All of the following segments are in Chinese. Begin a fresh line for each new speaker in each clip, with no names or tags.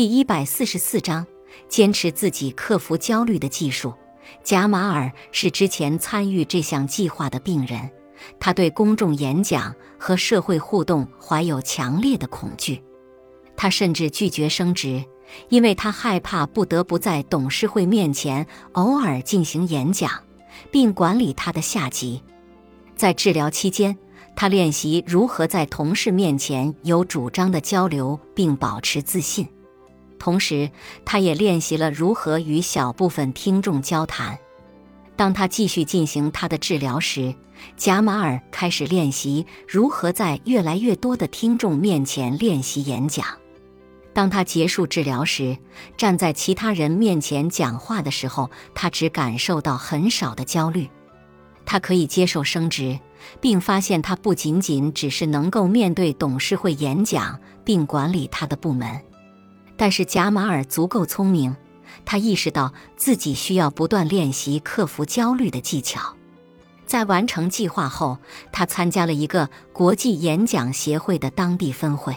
第一百四十四章：坚持自己克服焦虑的技术。贾马尔是之前参与这项计划的病人，他对公众演讲和社会互动怀有强烈的恐惧，他甚至拒绝升职，因为他害怕不得不在董事会面前偶尔进行演讲，并管理他的下级。在治疗期间，他练习如何在同事面前有主张的交流并保持自信。同时，他也练习了如何与小部分听众交谈。当他继续进行他的治疗时，贾马尔开始练习如何在越来越多的听众面前练习演讲。当他结束治疗时，站在其他人面前讲话的时候，他只感受到很少的焦虑。他可以接受升职，并发现他不仅仅只是能够面对董事会演讲并管理他的部门。但是贾马尔足够聪明，他意识到自己需要不断练习克服焦虑的技巧。在完成计划后，他参加了一个国际演讲协会的当地分会。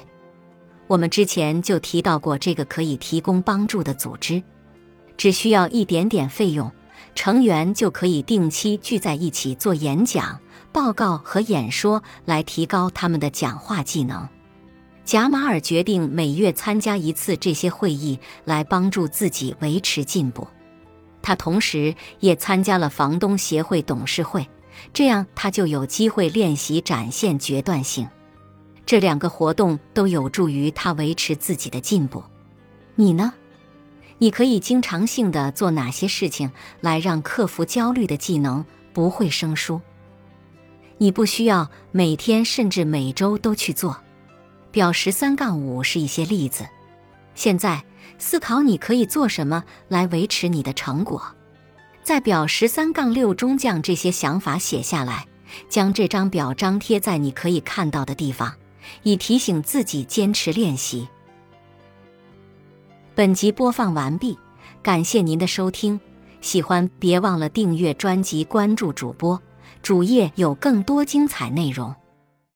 我们之前就提到过这个可以提供帮助的组织，只需要一点点费用，成员就可以定期聚在一起做演讲、报告和演说，来提高他们的讲话技能。贾马尔决定每月参加一次这些会议，来帮助自己维持进步。他同时也参加了房东协会董事会，这样他就有机会练习展现决断性。这两个活动都有助于他维持自己的进步。你呢？你可以经常性的做哪些事情来让克服焦虑的技能不会生疏？你不需要每天甚至每周都去做。表十三杠五是一些例子。现在思考你可以做什么来维持你的成果，在表十三杠六中将这些想法写下来，将这张表张贴在你可以看到的地方，以提醒自己坚持练习。本集播放完毕，感谢您的收听。喜欢别忘了订阅专辑，关注主播，主页有更多精彩内容。